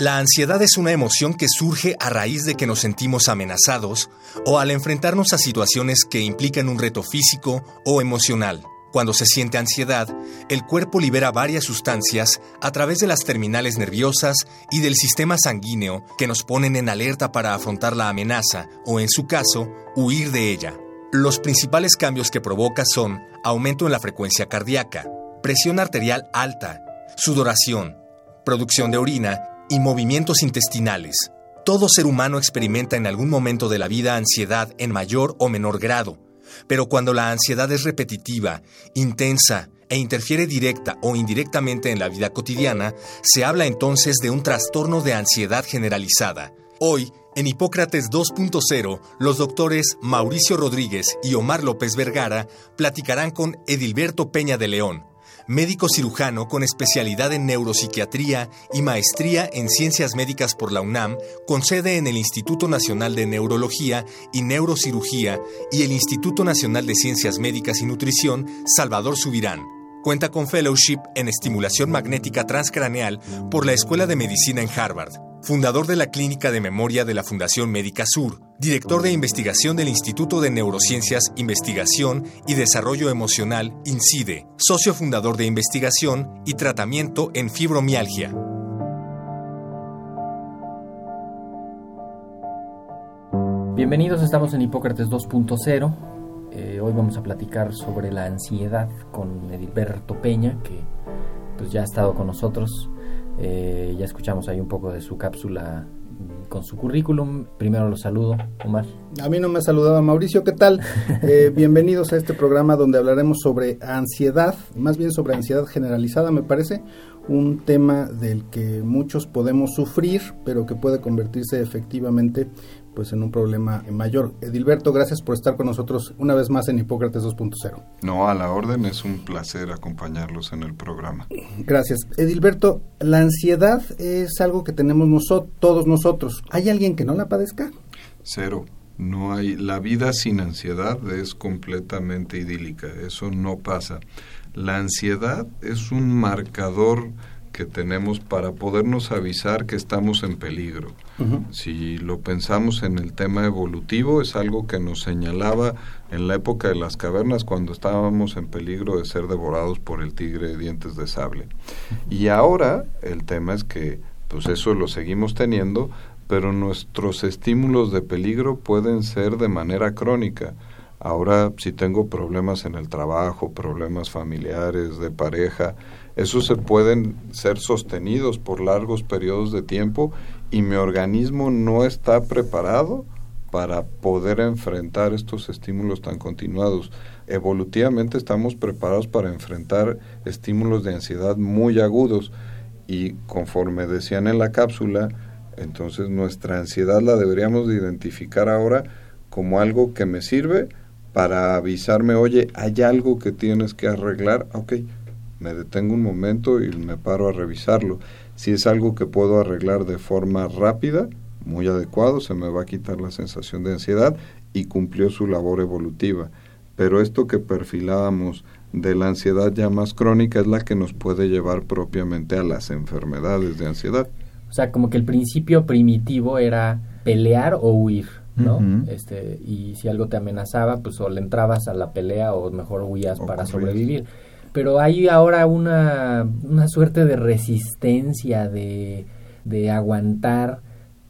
La ansiedad es una emoción que surge a raíz de que nos sentimos amenazados o al enfrentarnos a situaciones que implican un reto físico o emocional. Cuando se siente ansiedad, el cuerpo libera varias sustancias a través de las terminales nerviosas y del sistema sanguíneo que nos ponen en alerta para afrontar la amenaza o, en su caso, huir de ella. Los principales cambios que provoca son aumento en la frecuencia cardíaca, presión arterial alta, sudoración, producción de orina y movimientos intestinales. Todo ser humano experimenta en algún momento de la vida ansiedad en mayor o menor grado, pero cuando la ansiedad es repetitiva, intensa e interfiere directa o indirectamente en la vida cotidiana, se habla entonces de un trastorno de ansiedad generalizada. Hoy, en Hipócrates 2.0, los doctores Mauricio Rodríguez y Omar López Vergara platicarán con Edilberto Peña de León, médico cirujano con especialidad en neuropsiquiatría y maestría en ciencias médicas por la UNAM, con sede en el Instituto Nacional de Neurología y Neurocirugía y el Instituto Nacional de Ciencias Médicas y Nutrición, Salvador Subirán. Cuenta con fellowship en estimulación magnética transcraneal por la Escuela de Medicina en Harvard fundador de la Clínica de Memoria de la Fundación Médica Sur, director de investigación del Instituto de Neurociencias, Investigación y Desarrollo Emocional, INCIDE, socio fundador de investigación y tratamiento en fibromialgia. Bienvenidos, estamos en Hipócrates 2.0. Eh, hoy vamos a platicar sobre la ansiedad con Edilberto Peña, que pues ya ha estado con nosotros eh, ya escuchamos ahí un poco de su cápsula con su currículum. Primero los saludo, Omar. A mí no me ha saludado Mauricio, ¿qué tal? Eh, bienvenidos a este programa donde hablaremos sobre ansiedad, más bien sobre ansiedad generalizada, me parece, un tema del que muchos podemos sufrir, pero que puede convertirse efectivamente pues en un problema mayor. Edilberto, gracias por estar con nosotros una vez más en Hipócrates 2.0. No, a la orden, es un placer acompañarlos en el programa. Gracias. Edilberto, la ansiedad es algo que tenemos nosotros, todos nosotros. ¿Hay alguien que no la padezca? Cero. No hay la vida sin ansiedad es completamente idílica, eso no pasa. La ansiedad es un marcador que tenemos para podernos avisar que estamos en peligro. Si lo pensamos en el tema evolutivo, es algo que nos señalaba en la época de las cavernas cuando estábamos en peligro de ser devorados por el tigre de dientes de sable. Y ahora el tema es que pues eso lo seguimos teniendo, pero nuestros estímulos de peligro pueden ser de manera crónica. Ahora si tengo problemas en el trabajo, problemas familiares, de pareja, esos se pueden ser sostenidos por largos periodos de tiempo y mi organismo no está preparado para poder enfrentar estos estímulos tan continuados. Evolutivamente estamos preparados para enfrentar estímulos de ansiedad muy agudos y conforme decían en la cápsula, entonces nuestra ansiedad la deberíamos de identificar ahora como algo que me sirve para avisarme, oye, hay algo que tienes que arreglar, ok, me detengo un momento y me paro a revisarlo. Si es algo que puedo arreglar de forma rápida, muy adecuado, se me va a quitar la sensación de ansiedad y cumplió su labor evolutiva. Pero esto que perfilábamos de la ansiedad ya más crónica es la que nos puede llevar propiamente a las enfermedades de ansiedad. O sea, como que el principio primitivo era pelear o huir, ¿no? este, y si algo te amenazaba, pues o le entrabas a la pelea o mejor huías para sobrevivir pero hay ahora una, una suerte de resistencia, de, de aguantar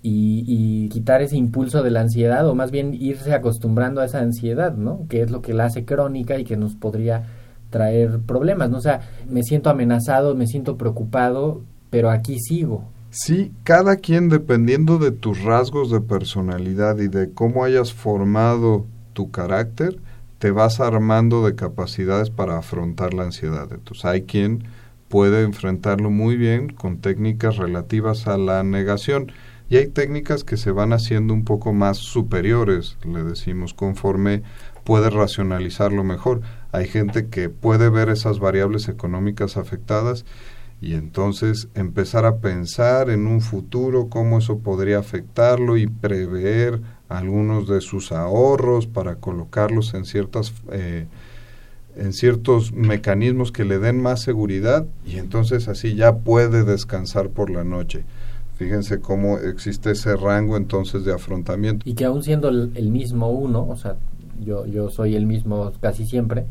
y, quitar ese impulso de la ansiedad, o más bien irse acostumbrando a esa ansiedad, ¿no? Que es lo que la hace crónica y que nos podría traer problemas, ¿no? O sea, me siento amenazado, me siento preocupado, pero aquí sigo. Sí, cada quien dependiendo de tus rasgos de personalidad y de cómo hayas formado tu carácter, te vas armando de capacidades para afrontar la ansiedad. Entonces hay quien puede enfrentarlo muy bien con técnicas relativas a la negación. Y hay técnicas que se van haciendo un poco más superiores, le decimos, conforme puede racionalizarlo mejor. Hay gente que puede ver esas variables económicas afectadas y entonces empezar a pensar en un futuro, cómo eso podría afectarlo y prever algunos de sus ahorros para colocarlos en ciertas eh, en ciertos mecanismos que le den más seguridad y entonces así ya puede descansar por la noche. Fíjense cómo existe ese rango entonces de afrontamiento. Y que aún siendo el, mismo uno, o sea, yo, yo soy el mismo casi siempre,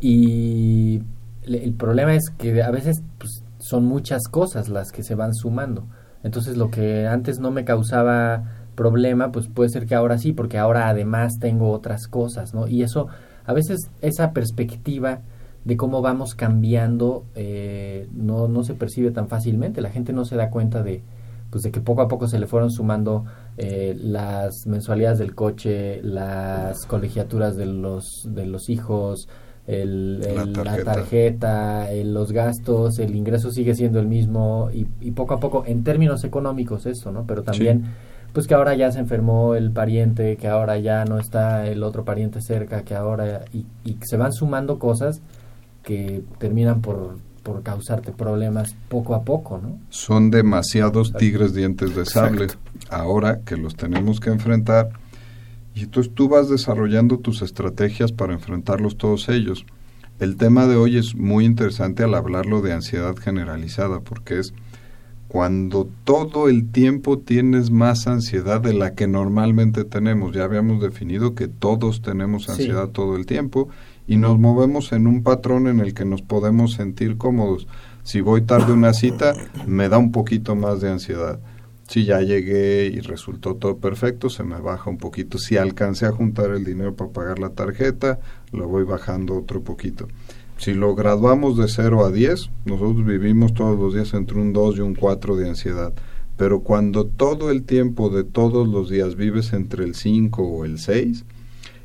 y el problema es que a veces pues, son muchas cosas las que se van sumando. Entonces lo que antes no me causaba problema, pues puede ser que ahora sí, porque ahora además tengo otras cosas, ¿no? Y eso, a veces esa perspectiva de cómo vamos cambiando eh, no, no se percibe tan fácilmente. La gente no se da cuenta de, pues de que poco a poco se le fueron sumando eh, las mensualidades del coche, las colegiaturas de los, de los hijos, el, la tarjeta, los gastos, el ingreso sigue siendo el mismo y, y, poco a poco, en términos económicos esto, ¿no? Pero también, pues que ahora ya se enfermó el pariente, que ahora ya no está el otro pariente cerca, que ahora... y, y se van sumando cosas que terminan por, por causarte problemas poco a poco, ¿no? Son demasiados tigres dientes de sable. Ahora que los tenemos que enfrentar, y entonces tú vas desarrollando tus estrategias para enfrentarlos todos ellos. El tema de hoy es muy interesante al hablarlo de ansiedad generalizada, porque es cuando todo el tiempo tienes más ansiedad de la que normalmente tenemos. Ya habíamos definido que todos tenemos ansiedad sí. todo el tiempo y nos movemos en un patrón en el que nos podemos sentir cómodos. Si voy tarde a una cita, me da un poquito más de ansiedad si ya llegué y resultó todo perfecto, se me baja un poquito. Si alcancé a juntar el dinero para pagar la tarjeta, lo voy bajando otro poquito. Si lo graduamos de 0 a 10, nosotros vivimos todos los días entre un 2 y un 4 de ansiedad. Pero cuando todo el tiempo de todos los días vives entre el 5 o el 6,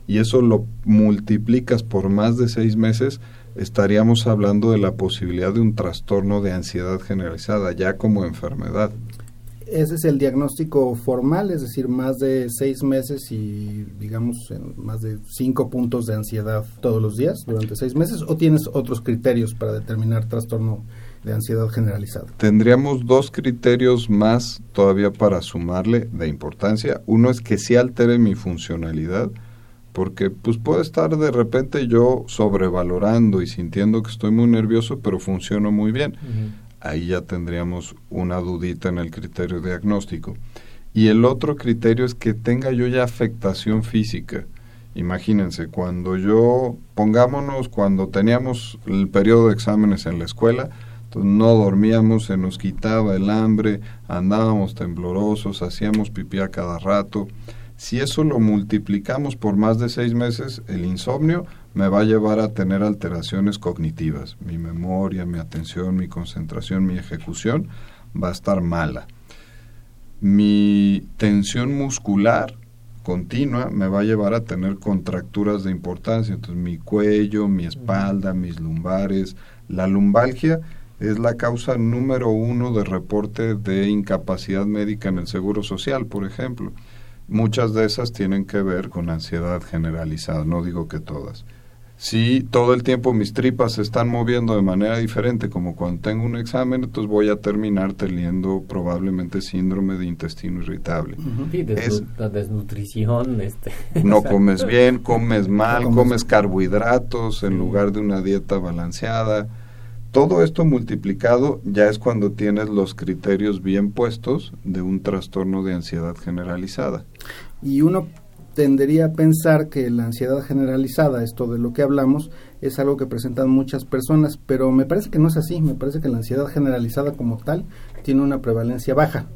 y eso lo multiplicas por más de 6 meses, estaríamos hablando de la posibilidad de un trastorno de ansiedad generalizada, ya como enfermedad ese es el diagnóstico formal, es decir, más de seis meses y digamos más de cinco puntos de ansiedad todos los días durante seis meses, o tienes otros criterios para determinar trastorno de ansiedad generalizada? Tendríamos dos criterios más todavía para sumarle de importancia. Uno es que sí altere mi funcionalidad, porque pues puede estar de repente yo sobrevalorando y sintiendo que estoy muy nervioso, pero funciono muy bien. Uh -huh ahí ya tendríamos una dudita en el criterio diagnóstico. Y el otro criterio es que tenga yo ya afectación física. Imagínense, cuando yo, pongámonos, cuando teníamos el periodo de exámenes en la escuela, no dormíamos, se nos quitaba el hambre, andábamos temblorosos, hacíamos pipí a cada rato. Si eso lo multiplicamos por más de seis meses, el insomnio me va a llevar a tener alteraciones cognitivas. Mi memoria, mi atención, mi concentración, mi ejecución va a estar mala. Mi tensión muscular continua me va a llevar a tener contracturas de importancia. Entonces mi cuello, mi espalda, mis lumbares. La lumbalgia es la causa número uno de reporte de incapacidad médica en el Seguro Social, por ejemplo. Muchas de esas tienen que ver con ansiedad generalizada, no digo que todas si todo el tiempo mis tripas se están moviendo de manera diferente, como cuando tengo un examen, entonces voy a terminar teniendo probablemente síndrome de intestino irritable. Sí, desnu es, la desnutrición. Este, no comes bien, comes mal, comes, comes carbohidratos en lugar de una dieta balanceada. Todo esto multiplicado ya es cuando tienes los criterios bien puestos de un trastorno de ansiedad generalizada. Y uno tendería a pensar que la ansiedad generalizada, esto de lo que hablamos, es algo que presentan muchas personas, pero me parece que no es así, me parece que la ansiedad generalizada como tal tiene una prevalencia baja.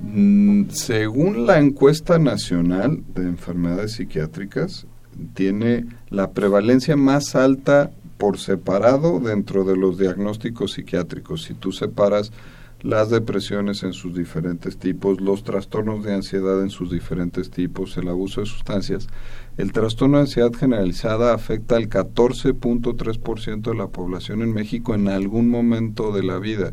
Mm, según la encuesta nacional de enfermedades psiquiátricas, tiene la prevalencia más alta por separado dentro de los diagnósticos psiquiátricos. Si tú separas las depresiones en sus diferentes tipos, los trastornos de ansiedad en sus diferentes tipos, el abuso de sustancias. El trastorno de ansiedad generalizada afecta al 14.3% de la población en México en algún momento de la vida.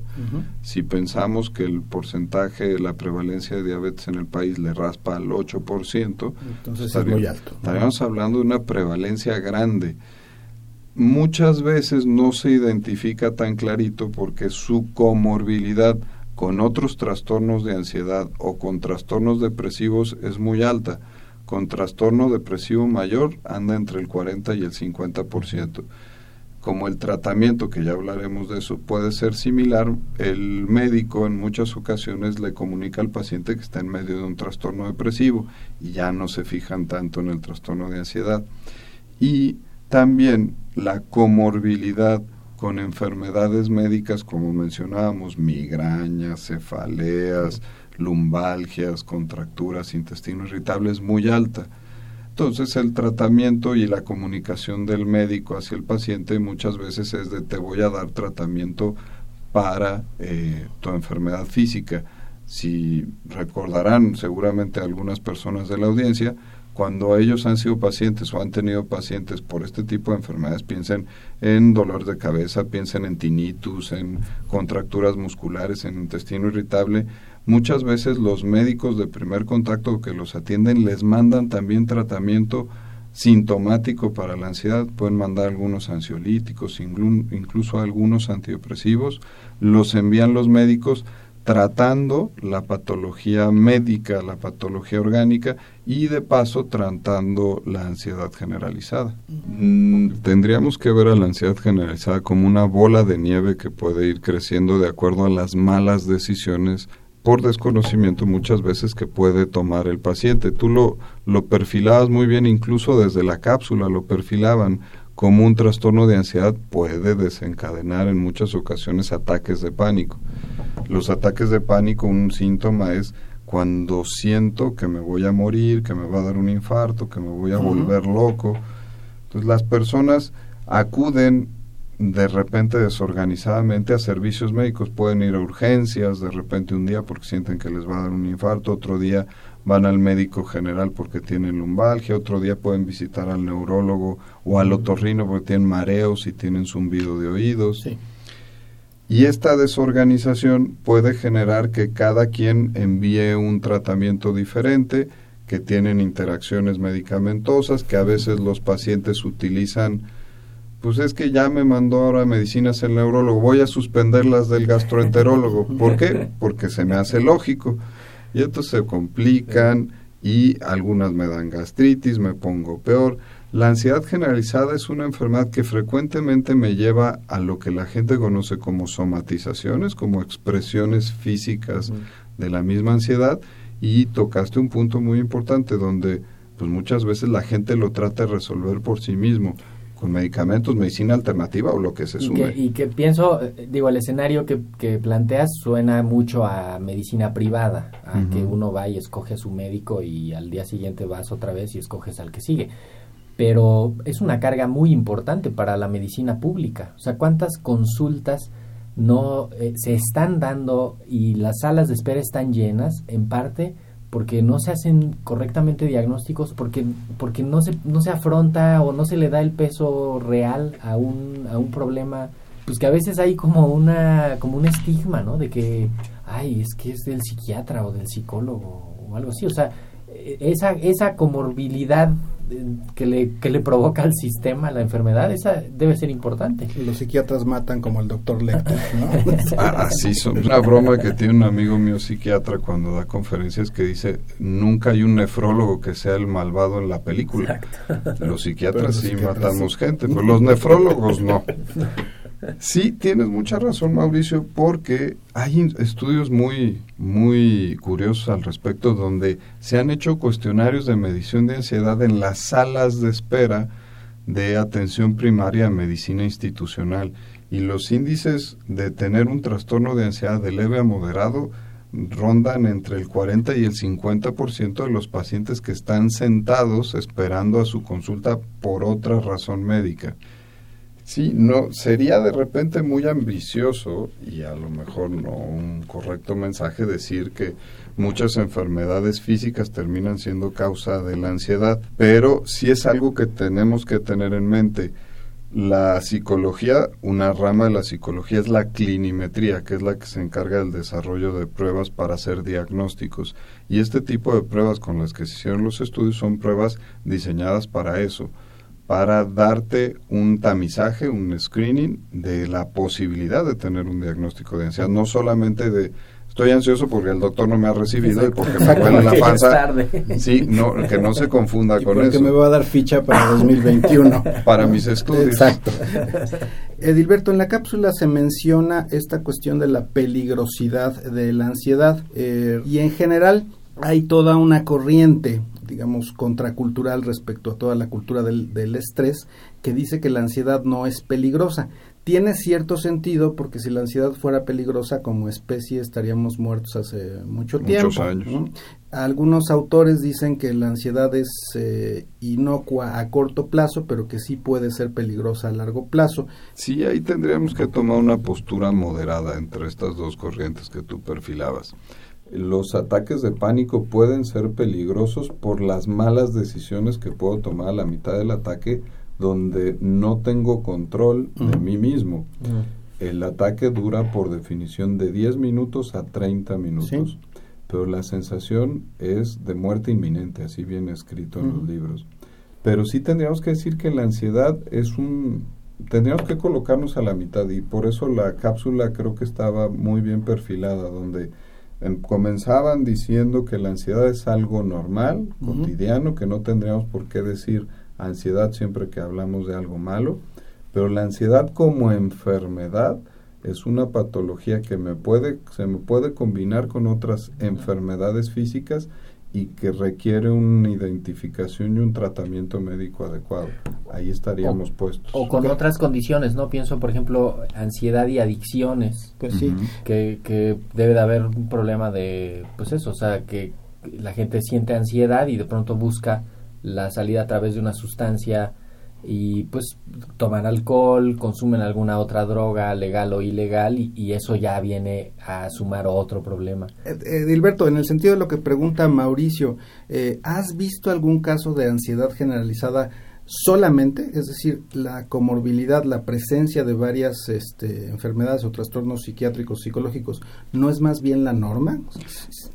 Si pensamos que el porcentaje de la prevalencia de diabetes en el país le raspa al 8%, entonces es muy alto. Estaríamos hablando de una prevalencia grande muchas veces no se identifica tan clarito porque su comorbilidad con otros trastornos de ansiedad o con trastornos depresivos es muy alta. Con trastorno depresivo mayor anda entre el 40 y el 50%. Como el tratamiento, que ya hablaremos de eso, puede ser similar, el médico en muchas ocasiones le comunica al paciente que está en medio de un trastorno depresivo y ya no se fijan tanto en el trastorno de ansiedad. Y también la comorbilidad con enfermedades médicas como mencionábamos, migrañas, cefaleas, lumbalgias, contracturas, intestino irritable es muy alta. Entonces el tratamiento y la comunicación del médico hacia el paciente muchas veces es de te voy a dar tratamiento para eh, tu enfermedad física. Si recordarán seguramente algunas personas de la audiencia, cuando ellos han sido pacientes o han tenido pacientes por este tipo de enfermedades, piensen en dolor de cabeza, piensen en tinnitus, en contracturas musculares, en intestino irritable. Muchas veces los médicos de primer contacto que los atienden les mandan también tratamiento sintomático para la ansiedad, pueden mandar algunos ansiolíticos, incluso algunos antidepresivos, los envían los médicos tratando la patología médica, la patología orgánica y de paso tratando la ansiedad generalizada. Mm, tendríamos que ver a la ansiedad generalizada como una bola de nieve que puede ir creciendo de acuerdo a las malas decisiones por desconocimiento muchas veces que puede tomar el paciente. Tú lo, lo perfilabas muy bien, incluso desde la cápsula lo perfilaban como un trastorno de ansiedad puede desencadenar en muchas ocasiones ataques de pánico. Los ataques de pánico, un síntoma es cuando siento que me voy a morir, que me va a dar un infarto, que me voy a volver loco. Entonces las personas acuden de repente desorganizadamente a servicios médicos, pueden ir a urgencias de repente un día porque sienten que les va a dar un infarto, otro día van al médico general porque tienen lumbalgia, otro día pueden visitar al neurólogo o al otorrino porque tienen mareos y tienen zumbido de oídos. Sí. Y esta desorganización puede generar que cada quien envíe un tratamiento diferente, que tienen interacciones medicamentosas, que a veces los pacientes utilizan, pues es que ya me mandó ahora medicinas el neurólogo, voy a suspender las del gastroenterólogo. ¿Por qué? Porque se me hace lógico. Y entonces se complican y algunas me dan gastritis, me pongo peor. La ansiedad generalizada es una enfermedad que frecuentemente me lleva a lo que la gente conoce como somatizaciones, como expresiones físicas de la misma ansiedad. Y tocaste un punto muy importante donde pues muchas veces la gente lo trata de resolver por sí mismo con medicamentos, medicina alternativa o lo que se sume. Y que, pienso, eh, digo, el escenario que, que, planteas suena mucho a medicina privada, a que uno va y escoge a su médico y al día siguiente vas otra vez y escoges al que sigue pero es una carga muy importante para la medicina pública. O sea, ¿cuántas consultas no eh, se están dando y las salas de espera están llenas en parte porque no se hacen correctamente diagnósticos, porque porque no se no se afronta o no se le da el peso real a un a un problema, pues que a veces hay como una como un estigma, ¿no? De que ay, es que es del psiquiatra o del psicólogo o algo así, o sea, e, esa esa comorbilidad que le, que le provoca al sistema la enfermedad, esa debe ser importante. Los psiquiatras matan como el doctor Lecter, ¿no? ah, así son. Una broma que tiene un amigo mío psiquiatra cuando da conferencias que dice, nunca hay un nefrólogo que sea el malvado en la película. Los psiquiatras sí matamos gente, pero los nefrólogos no. Sí, tienes mucha razón, Mauricio, porque hay estudios muy, muy curiosos al respecto donde se han hecho cuestionarios de medición de ansiedad en las salas de espera de atención primaria a medicina institucional. Y los índices de tener un trastorno de ansiedad de leve a moderado rondan entre el 40 y el 50% de los pacientes que están sentados esperando a su consulta por otra razón médica Sí, no, sería de repente muy ambicioso y a lo mejor no un correcto mensaje decir que muchas enfermedades físicas terminan siendo causa de la ansiedad, pero sí es algo que tenemos que tener en mente. La psicología, una rama de la psicología es la clinimetría, que es la que se encarga del desarrollo de pruebas para hacer diagnósticos. Y este tipo de pruebas con las que se hicieron los estudios son pruebas diseñadas para eso para darte un tamizaje, un screening de la posibilidad de tener un diagnóstico de ansiedad, no solamente de estoy ansioso porque el doctor no me ha recibido y porque me duele la panza. Sí, no, que no se confunda con porque eso. me va a dar ficha para 2021. para mis estudios. Exacto. Edilberto, en la cápsula se menciona esta cuestión de la peligrosidad de la ansiedad eh, y en general hay toda una corriente digamos, contracultural respecto a toda la cultura del, del, estrés, que dice que la ansiedad no es peligrosa. Tiene cierto sentido porque si la ansiedad fuera peligrosa como especie estaríamos muertos hace mucho tiempo. Muchos años. Algunos autores dicen que la ansiedad es eh, inocua a corto plazo, pero que sí puede ser peligrosa a largo plazo. Sí, ahí tendríamos que tomar una postura moderada entre estas dos corrientes que tú perfilabas los ataques de pánico pueden ser peligrosos por las malas decisiones que puedo tomar a la mitad del ataque donde no tengo control de mí mismo. El ataque dura por definición de 10 minutos a 30 minutos, pero la sensación es de muerte inminente, así viene escrito en los libros. Pero sí tendríamos que decir que la ansiedad es un... Tendríamos que colocarnos a la mitad y por eso la cápsula creo que estaba muy bien perfilada, donde comenzaban diciendo que la ansiedad es algo normal, cotidiano, que no tendríamos por qué decir ansiedad siempre que hablamos de algo malo, pero la ansiedad como enfermedad es una patología que me puede, se me puede combinar con otras enfermedades físicas y que requiere una identificación y un tratamiento médico adecuado. Ahí estaríamos puestos. O con otras condiciones, ¿no? Pienso, por ejemplo, ansiedad y adicciones. Pues sí. Que, que debe de haber un problema de, pues eso, o sea, que la gente siente ansiedad y de pronto busca la salida a través de una sustancia y pues toman alcohol, consumen alguna otra droga legal o ilegal y, eso ya viene a sumar otro problema. Edilberto, en el sentido de lo que pregunta Mauricio, eh, ¿has visto algún caso de ansiedad generalizada solamente, es decir, la comorbilidad, la presencia de varias este, enfermedades o trastornos psiquiátricos, psicológicos, ¿no es más bien la norma?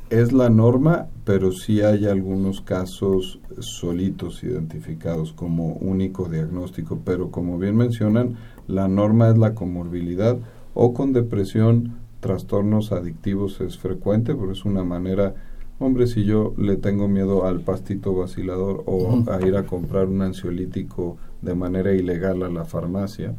Es la norma, pero sí hay algunos casos solitos identificados como único diagnóstico, pero como bien mencionan, la norma es la comorbilidad o con depresión, trastornos adictivos es frecuente, pero es una manera hombre, si yo le tengo miedo al pastito vacilador o a ir a comprar un ansiolítico de manera ilegal a la farmacia,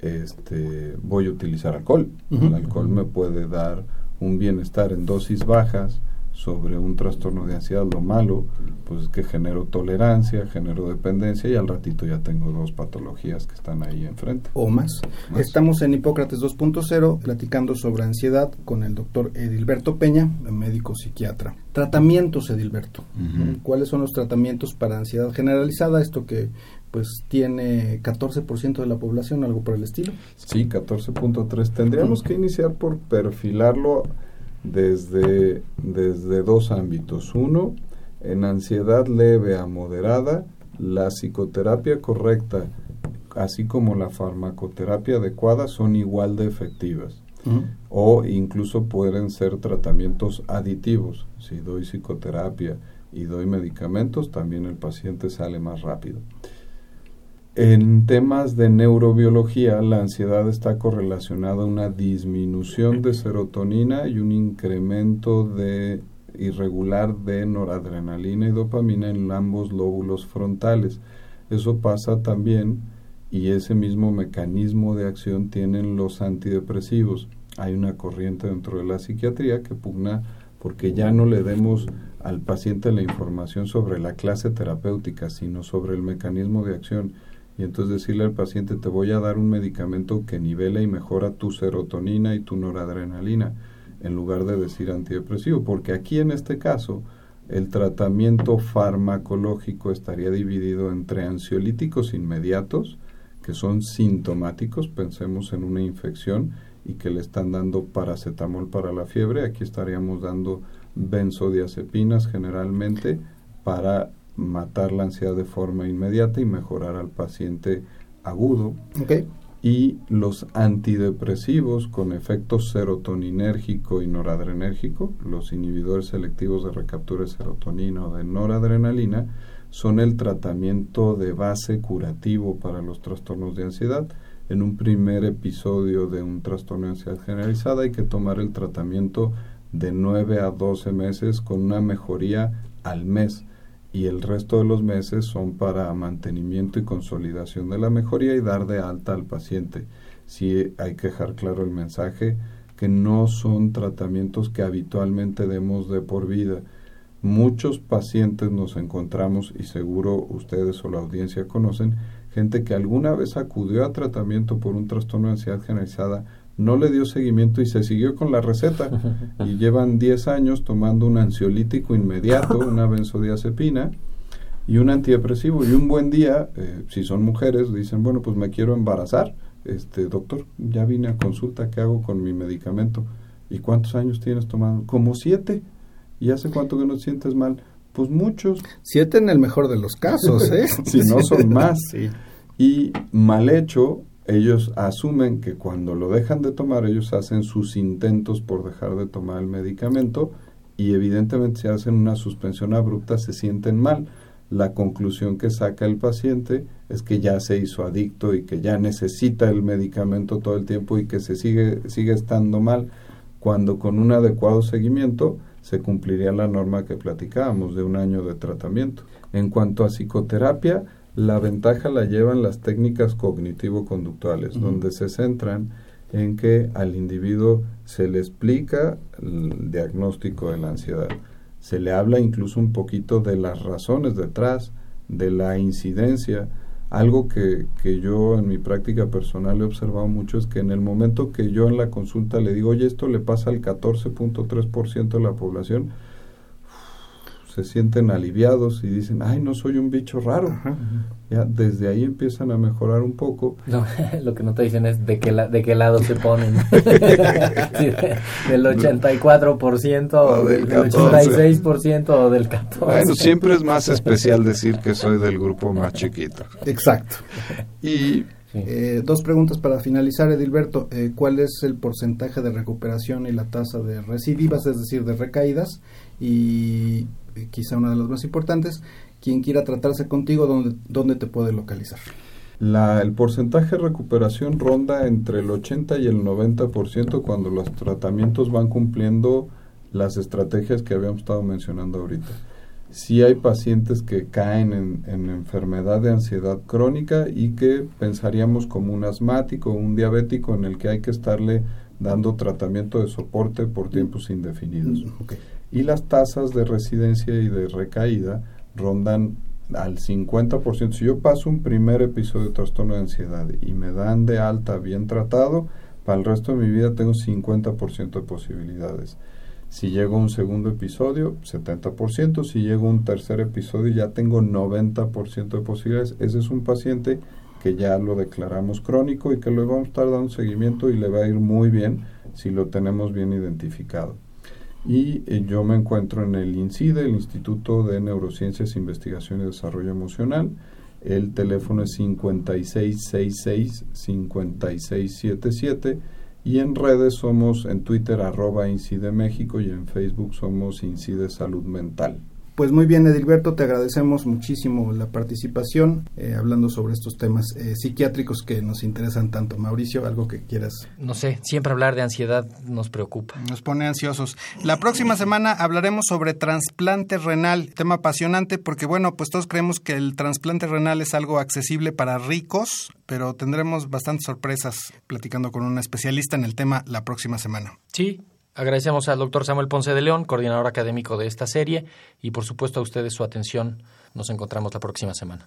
este, voy a utilizar alcohol. El alcohol me puede dar un bienestar en dosis bajas, sobre un trastorno de ansiedad, lo malo, pues es que genero tolerancia, genero dependencia y al ratito ya tengo dos patologías que están ahí enfrente. O más. Estamos en Hipócrates 2.0 platicando sobre ansiedad con el doctor Edilberto Peña, médico psiquiatra. Tratamientos, Edilberto. ¿Cuáles son los tratamientos para ansiedad generalizada? Esto que pues tiene 14% de la población, algo por el estilo. Sí, 14.3. Tendríamos que iniciar por perfilarlo desde, desde dos ámbitos. Uno, en ansiedad leve a moderada, la psicoterapia correcta, así como la farmacoterapia adecuada, son igual de efectivas. O incluso pueden ser tratamientos aditivos. Si doy psicoterapia y doy medicamentos, también el paciente sale más rápido. En temas de neurobiología, la ansiedad está correlacionada a una disminución de serotonina y un incremento de irregular de noradrenalina y dopamina en ambos lóbulos frontales. Eso pasa también y ese mismo mecanismo de acción tienen los antidepresivos. Hay una corriente dentro de la psiquiatría que pugna porque ya no le demos al paciente la información sobre la clase terapéutica, sino sobre el mecanismo de acción y entonces decirle al paciente te voy a dar un medicamento que nivela y mejora tu serotonina y tu noradrenalina en lugar de decir antidepresivo, porque aquí en este caso el tratamiento farmacológico estaría dividido entre ansiolíticos inmediatos que son sintomáticos, pensemos en una infección y que le están dando paracetamol para la fiebre, aquí estaríamos dando benzodiazepinas generalmente para matar la ansiedad de forma inmediata y mejorar al paciente agudo. Y los antidepresivos con efecto serotoninérgico y noradrenérgico, los inhibidores selectivos de recaptura de serotonina o de noradrenalina, son el tratamiento de base curativo para los trastornos de ansiedad. En un primer episodio de un trastorno de ansiedad generalizada hay que tomar el tratamiento de 9 a 12 meses con una mejoría al mes y el resto de los meses son para mantenimiento y consolidación de la mejoría y dar de alta al paciente. Sí hay que dejar claro el mensaje que no son tratamientos que habitualmente demos de por vida. Muchos pacientes nos encontramos, y seguro ustedes o la audiencia conocen, gente que alguna vez acudió a tratamiento por un trastorno de ansiedad generalizada, no le dio seguimiento y se siguió con la receta y llevan 10 años tomando un ansiolítico inmediato, una benzodiazepina y un antidepresivo y un buen día, eh, si son mujeres, dicen, bueno, pues me quiero embarazar, este doctor, ya vine a consulta, ¿qué hago con mi medicamento? ¿Y cuántos años tienes tomando? Como siete. ¿Y hace cuánto que no te sientes mal? Pues muchos. Siete en el mejor de los casos, ¿eh? si no son más. Y mal hecho, ellos asumen que cuando lo dejan de tomar, ellos hacen sus intentos por dejar de tomar el medicamento y evidentemente si hacen una suspensión abrupta se sienten mal. La conclusión que saca el paciente es que ya se hizo adicto y que ya necesita el medicamento todo el tiempo y que se sigue, sigue estando mal, cuando con un adecuado seguimiento se cumpliría la norma que platicábamos de un año de tratamiento. En cuanto a psicoterapia, la ventaja la llevan las técnicas cognitivo-conductuales, donde se centran en que al individuo se le explica el diagnóstico de la ansiedad, se le habla incluso un poquito de las razones detrás, de la incidencia. Algo que, que yo en mi práctica personal he observado mucho es que en el momento que yo en la consulta le digo, oye, esto le pasa al 14.3% de la población, se sienten aliviados y dicen, ay, no soy un bicho raro. Ya desde ahí empiezan a mejorar un poco. lo que no te dicen es de qué, de qué lado se ponen. del 84% o del, 86% o del 14%. Bueno, siempre es más especial decir que soy del grupo más chiquito. Exacto. Y eh, dos preguntas para finalizar, Edilberto. Eh, ¿Cuál es el porcentaje de recuperación y la tasa de recidivas, es decir, de recaídas? Y quizá una de las más importantes, quien quiera tratarse contigo, ¿dónde, dónde te puede localizar? La, el porcentaje de recuperación ronda entre el 80 y el 90% cuando los tratamientos van cumpliendo las estrategias que habíamos estado mencionando ahorita. Si hay pacientes que caen en, en, enfermedad de ansiedad crónica y que pensaríamos como un asmático o un diabético en el que hay que estarle dando tratamiento de soporte por tiempos indefinidos. Mm, y las tasas de residencia y de recaída rondan al 50%. Si yo paso un primer episodio de trastorno de ansiedad y me dan de alta bien tratado, para el resto de mi vida tengo 50% de posibilidades. Si llego a un segundo episodio, 70%. Si llego a un tercer episodio, ya tengo 90% de posibilidades. Ese es un paciente que ya lo declaramos crónico y que le vamos a estar dando seguimiento y le va a ir muy bien si lo tenemos bien identificado y eh, yo me encuentro en el INCIDE, el Instituto de Neurociencias, Investigación y Desarrollo Emocional. El teléfono es 5666-5677 y en redes somos en Twitter arroba Incide México y en Facebook somos Incide Salud Mental. Pues muy bien, Edilberto, te agradecemos muchísimo la participación eh, hablando sobre estos temas eh, psiquiátricos que nos interesan tanto. Mauricio, algo que quieras. No sé, siempre hablar de ansiedad nos preocupa. Nos pone ansiosos. La próxima semana hablaremos sobre trasplante renal, tema apasionante porque bueno, pues todos creemos que el trasplante renal es algo accesible para ricos, pero tendremos bastantes sorpresas platicando con un especialista en el tema la próxima semana. Sí, Agradecemos al doctor Samuel Ponce de León, coordinador académico de esta serie, y por supuesto a ustedes su atención. Nos encontramos la próxima semana.